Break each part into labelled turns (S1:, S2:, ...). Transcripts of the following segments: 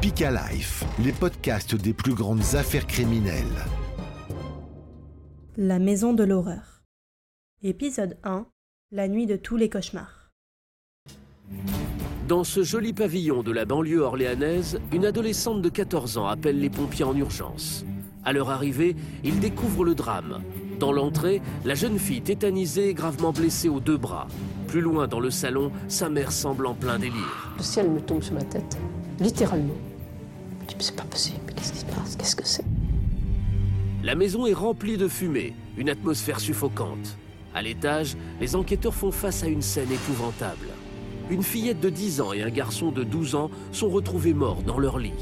S1: Speak Life, les podcasts des plus grandes affaires criminelles.
S2: La maison de l'horreur. Épisode 1. La nuit de tous les cauchemars.
S3: Dans ce joli pavillon de la banlieue orléanaise, une adolescente de 14 ans appelle les pompiers en urgence. À leur arrivée, ils découvrent le drame. Dans l'entrée, la jeune fille tétanisée et gravement blessée aux deux bras. Plus loin dans le salon, sa mère semble en plein délire.
S4: Le ciel me tombe sur la tête, littéralement. Je dis, mais c'est pas possible, mais qu'est-ce qui se passe? Qu'est-ce que c'est?
S3: La maison est remplie de fumée, une atmosphère suffocante. À l'étage, les enquêteurs font face à une scène épouvantable. Une fillette de 10 ans et un garçon de 12 ans sont retrouvés morts dans leur lit.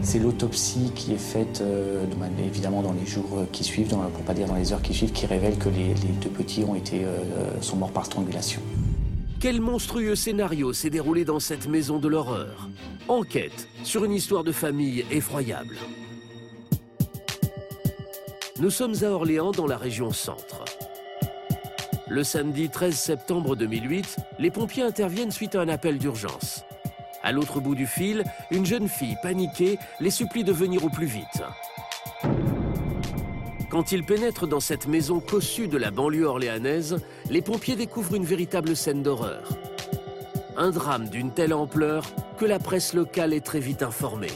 S5: C'est l'autopsie qui est faite euh, de- évidemment dans les jours qui suivent, dans- pour pas dire dans les heures qui suivent, qui révèle que les, les deux petits ont été, euh, sont morts par strangulation.
S3: Quel monstrueux scénario s'est déroulé dans cette maison de l'horreur Enquête sur une histoire de famille effroyable. Nous sommes à Orléans dans la région centre. Le samedi 13 septembre 2008, les pompiers interviennent suite à un appel d'urgence. À l'autre bout du fil, une jeune fille paniquée les supplie de venir au plus vite. Quand ils pénètrent dans cette maison cossue de la banlieue orléanaise, les pompiers découvrent une véritable scène d'horreur. Un drame d'une telle ampleur que la presse locale est très vite informée.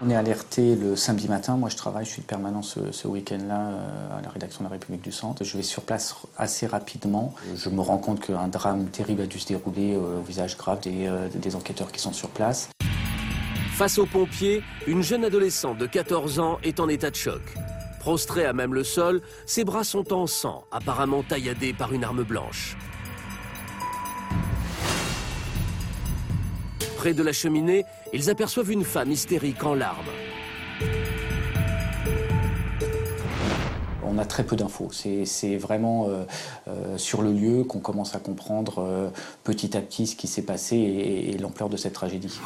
S5: On est alerté le samedi matin. Moi, je travaille, je suis de permanence ce, week-end-là euh, à la rédaction de la République du Centre. Je vais sur place assez rapidement. Je me rends compte qu'un drame terrible a dû se dérouler euh, au visage grave euh, des enquêteurs qui sont sur place.
S3: Face aux pompiers, une jeune adolescente de 14 ans est en état de choc. Prostrée à même le sol, ses bras sont en sang, apparemment tailladés par une arme blanche. Près de la cheminée, ils aperçoivent une femme hystérique en larmes.
S5: On a très peu d'infos. C'est vraiment euh, euh, sur le lieu qu'on commence à comprendre euh, petit à petit ce qui s'est passé et l'ampleur de cette tragédie.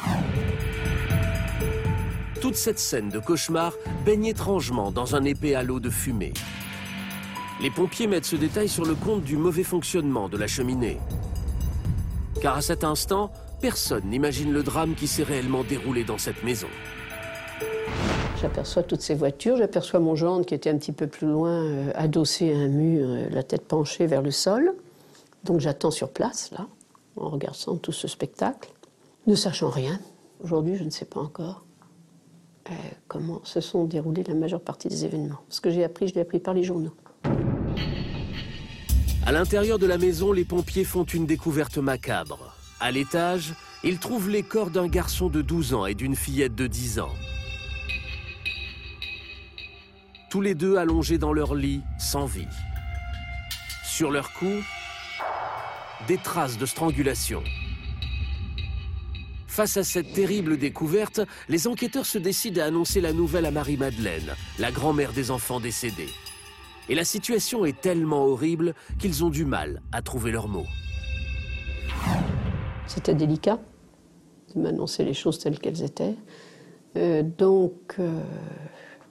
S3: Toute cette scène de cauchemar baigne étrangement dans un épais halo de fumée. Les pompiers mettent ce détail sur le compte du mauvais fonctionnement de la cheminée. Car à cet instant, personne n'imagine le drame qui s'est réellement déroulé dans cette maison.
S4: J'aperçois toutes ces voitures, j'aperçois mon gendre qui était un petit peu plus loin, euh, adossé à un mur, euh, la tête penchée vers le sol. Donc j'attends sur place, là, en regardant tout ce spectacle, ne sachant rien. Aujourd'hui, je ne sais pas encore euh, comment se sont déroulés la majeure partie des événements. Ce que j'ai appris, je l'ai appris par les journaux.
S3: À l'intérieur de la maison, les pompiers font une découverte macabre. À l'étage, ils trouvent les corps d'un garçon de 12 ans et d'une fillette de 10 ans. Tous les deux allongés dans leur lit, sans vie. Sur leur cou, des traces de strangulation. Face à cette terrible découverte, les enquêteurs se décident à annoncer la nouvelle à Marie-Madeleine, la grand-mère des enfants décédés. Et la situation est tellement horrible qu'ils ont du mal à trouver leurs mots.
S4: C'était délicat de m'annoncer les choses telles qu'elles étaient. Euh, donc, euh,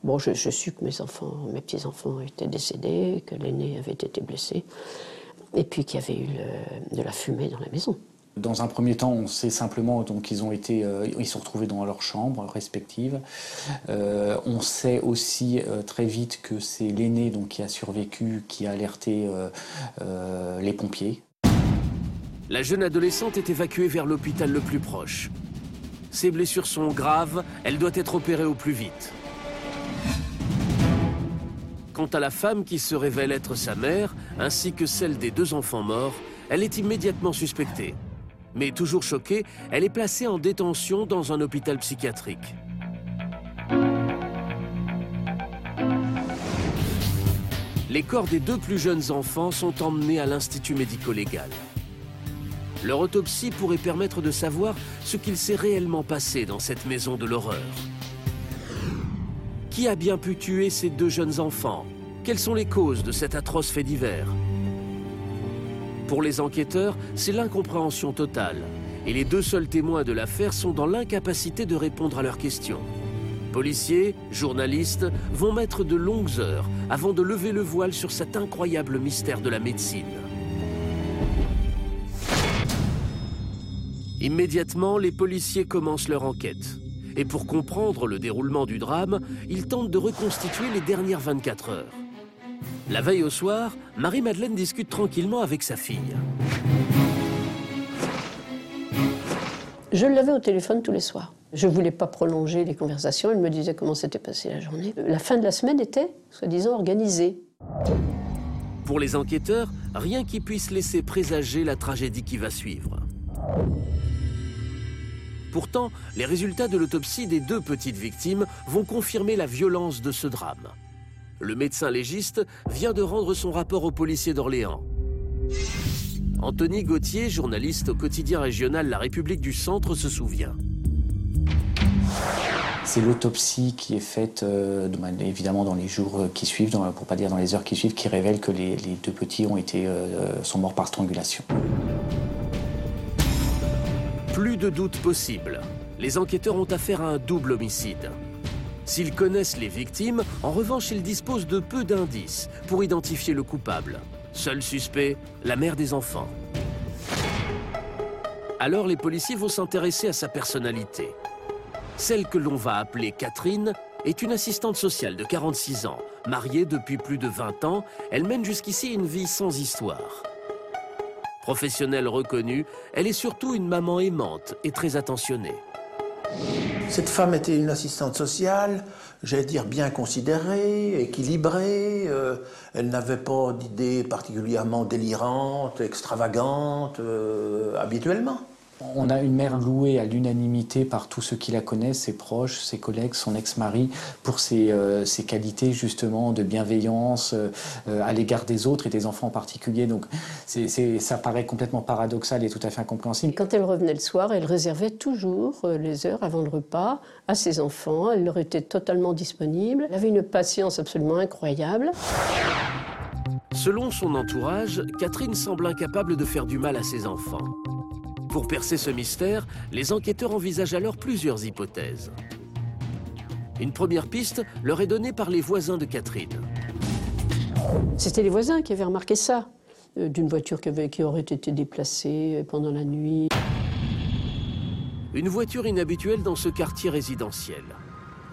S4: bon, je, je que mes enfants, mes petits-enfants étaient décédés, que l'aîné avait été blessé, et puis qu'il y avait eu de la fumée dans la maison.
S5: Dans un premier temps, on sait simplement qu'ils ont été, euh, ils sont retrouvés dans leurs chambres respectives. Euh, on sait aussi euh, très vite que c'est l'aîné donc qui a survécu, qui a alerté les pompiers.
S3: La jeune adolescente est évacuée vers l'hôpital le plus proche. Ses blessures sont graves, elle doit être opérée au plus vite. Quant à la femme qui se révèle être sa mère, ainsi que celle des deux enfants morts, elle est immédiatement suspectée. Mais toujours choquée, elle est placée en détention dans un hôpital psychiatrique. Les corps des deux plus jeunes enfants sont emmenés à l'Institut médico-légal. Leur autopsie pourrait permettre de savoir ce qu'il s'est réellement passé dans cette maison de l'horreur. Qui a bien pu tuer ces deux jeunes enfants? Quelles sont les causes de cet atroce fait divers? Pour les enquêteurs, c'est l'incompréhension totale. Et les deux seuls témoins de l'affaire sont dans l'incapacité de répondre à leurs questions. Policiers, journalistes vont mettre de longues heures avant de lever le voile sur cet incroyable mystère de la médecine. Immédiatement, les policiers commencent leur enquête. Et pour comprendre le déroulement du drame, ils tentent de reconstituer les dernières 24 heures. La veille au soir, Marie-Madeleine discute tranquillement avec sa fille.
S4: Je l'avais au téléphone tous les soirs. Je ne voulais pas prolonger les conversations. Elle me disait comment s'était passée la journée. La fin de la semaine était, soi-disant, organisée.
S3: Pour les enquêteurs, rien qui puisse laisser présager la tragédie qui va suivre. Pourtant, les résultats de l'autopsie des deux petites victimes vont confirmer la violence de ce drame. Le médecin légiste vient de rendre son rapport au policier d'Orléans. Anthony Gauthier, journaliste au quotidien régional La République du Centre, se souvient.
S5: C'est l'autopsie qui est faite, euh, évidemment, dans les jours qui suivent, pour pour pas dire dans les heures qui suivent, qui révèle que les, deux petits ont été, euh, sont morts par strangulation.
S3: Plus de doute possible. Les enquêteurs ont affaire à un double homicide. S'ils connaissent les victimes, en revanche, ils disposent de peu d'indices pour identifier le coupable. Seul suspect, la mère des enfants. Alors les policiers vont s'intéresser à sa personnalité. Celle que l'on va appeler Catherine est une assistante sociale de 46 ans. Mariée depuis plus de 20 ans, elle mène jusqu'ici une vie sans histoire. Professionnelle reconnue, elle est surtout une maman aimante et très attentionnée.
S6: Cette femme était une assistante sociale, j'allais dire bien considérée, équilibrée. Euh, elle n'avait pas d'idées particulièrement délirantes, extravagantes, euh, habituellement.
S5: On a une mère louée à l'unanimité par tous ceux qui la connaissent, ses proches, ses collègues, son ex-mari, pour ses, euh, qualités justement de bienveillance euh, à l'égard des autres et des enfants en particulier. Donc ça paraît complètement paradoxal et tout à fait incompréhensible.
S4: Quand elle revenait le soir, elle réservait toujours euh, les heures avant le repas à ses enfants. Elle leur était totalement disponible. Elle avait une patience absolument incroyable.
S3: Selon son entourage, Catherine semble incapable de faire du mal à ses enfants. Pour percer ce mystère, les enquêteurs envisagent alors plusieurs hypothèses. Une première piste leur est donnée par les voisins de Catherine.
S4: C'était les voisins qui avaient remarqué ça, euh, d'une voiture qui, aurait été déplacée pendant la nuit.
S3: Une voiture inhabituelle dans ce quartier résidentiel.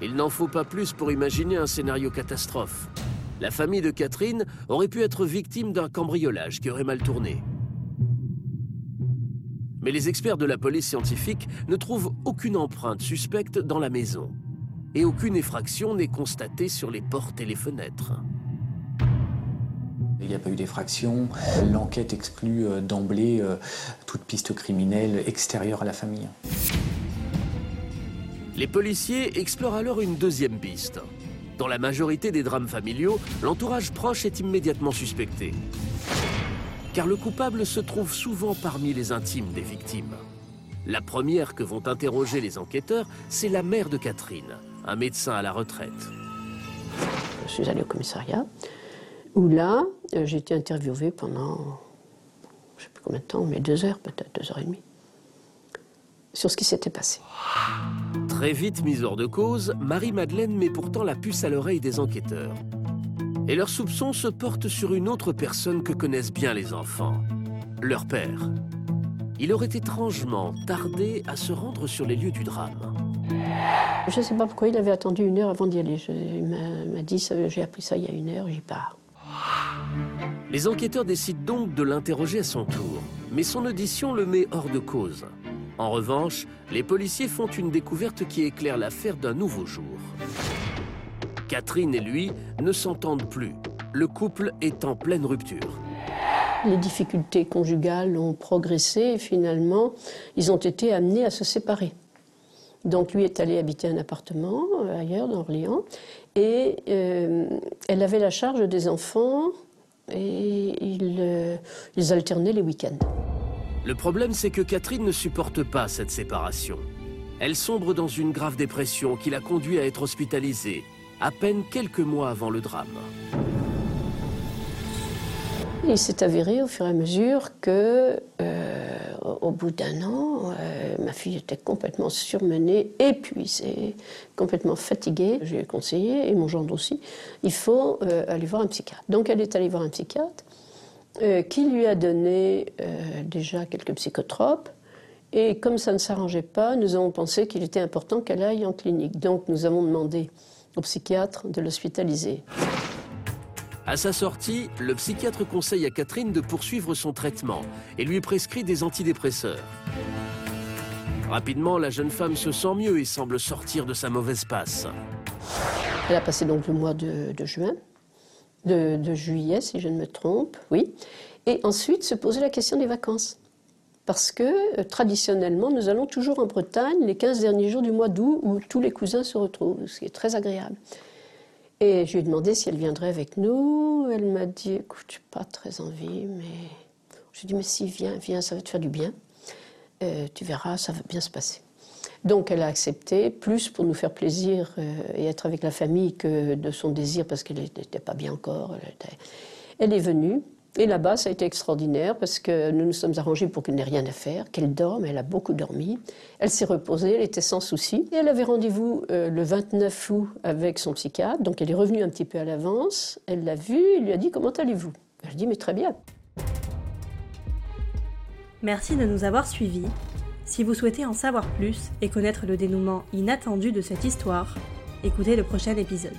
S3: Il n'en faut pas plus pour imaginer un scénario catastrophe. La famille de Catherine aurait pu être victime d'un cambriolage qui aurait mal tourné. Mais les experts de la police scientifique ne trouvent aucune empreinte suspecte dans la maison. Et aucune effraction n'est constatée sur les portes et les fenêtres.
S5: Il n'y a pas eu d'effraction. L'enquête exclut euh, d'emblée euh, toute piste criminelle extérieure à la famille.
S3: Les policiers explorent alors une deuxième piste. Dans la majorité des drames familiaux, l'entourage proche est immédiatement suspecté car le coupable se trouve souvent parmi les intimes des victimes. La première que vont interroger les enquêteurs, c'est la mère de Catherine, un médecin à la retraite.
S4: Je suis allée au commissariat, où là, euh, j'ai été interviewée pendant, je ne sais plus combien de temps, mais deux heures peut-être, deux heures et demie, sur ce qui s'était passé.
S3: Très vite mise hors de cause, Marie-Madeleine met pourtant la puce à l'oreille des enquêteurs et leurs soupçons se portent sur une autre personne que connaissent bien les enfants, leur père. Il aurait étrangement tardé à se rendre sur les lieux du drame.
S4: Je ne sais pas pourquoi il avait attendu une heure avant d'y aller. il m'a dit, j'ai appris ça il y a une heure, j'y pars.
S3: Les enquêteurs décident donc de l'interroger à son tour, mais son audition le met hors de cause. En revanche, les policiers font une découverte qui éclaire l'affaire d'un nouveau jour. Catherine et lui ne s'entendent plus. Le couple est en pleine rupture.
S4: Les difficultés conjugales ont progressé et finalement, ils ont été amenés à se séparer. Donc lui est allé habiter un appartement euh, ailleurs, dans Orléans, et euh, elle avait la charge des enfants et ils, euh, ils alternaient les week-ends.
S3: Le problème, c'est que Catherine ne supporte pas cette séparation. Elle sombre dans une grave dépression qui la conduit à être hospitalisée à peine quelques mois avant le drame.
S4: Il s'est avéré au fur et à mesure que, euh, au bout d'un an, euh, ma fille était complètement surmenée, épuisée, complètement fatiguée. J'ai conseillé, et mon gendre aussi, il faut euh, aller voir un psychiatre. Donc elle est allée voir un psychiatre qui lui a donné déjà quelques psychotropes Et comme ça ne s'arrangeait pas, nous avons pensé qu'il était important qu'elle aille en clinique. Donc nous avons demandé au psychiatre de l'hospitaliser.
S3: À sa sortie, le psychiatre conseille à Catherine de poursuivre son traitement et lui prescrit des antidépresseurs. Rapidement, la jeune femme se sent mieux et semble sortir de sa mauvaise passe.
S4: Elle a passé donc le mois de, juin, de, de, juillet si je ne me trompe, oui. Et ensuite se poser la question des vacances. Parce que euh, traditionnellement, nous allons toujours en Bretagne les 15 derniers jours du mois d'août où tous les cousins se retrouvent, ce qui est très agréable. Et je lui ai demandé si elle viendrait avec nous. Elle m'a dit Écoute, pas très envie, mais. Je lui ai dit Mais si, viens, viens, ça va te faire du bien. Euh, tu verras, ça va bien se passer. Donc elle a accepté, plus pour nous faire plaisir euh, et être avec la famille que de son désir, parce qu'elle n'était pas bien encore. Elle est venue. Et là-bas, ça a été extraordinaire parce que nous nous sommes arrangés pour qu'elle n'ait rien à faire, qu'elle dorme. Elle a beaucoup dormi. Elle s'est reposée, elle était sans souci. Et elle avait rendez-vous euh, le 29 août avec son psychiatre. Donc elle est revenue un petit peu à l'avance. Elle l'a vu, il lui a dit Comment allez-vous? Elle dit Mais très bien.
S2: Merci de nous avoir suivis. Si vous souhaitez en savoir plus et connaître le dénouement inattendu de cette histoire, écoutez le prochain épisode.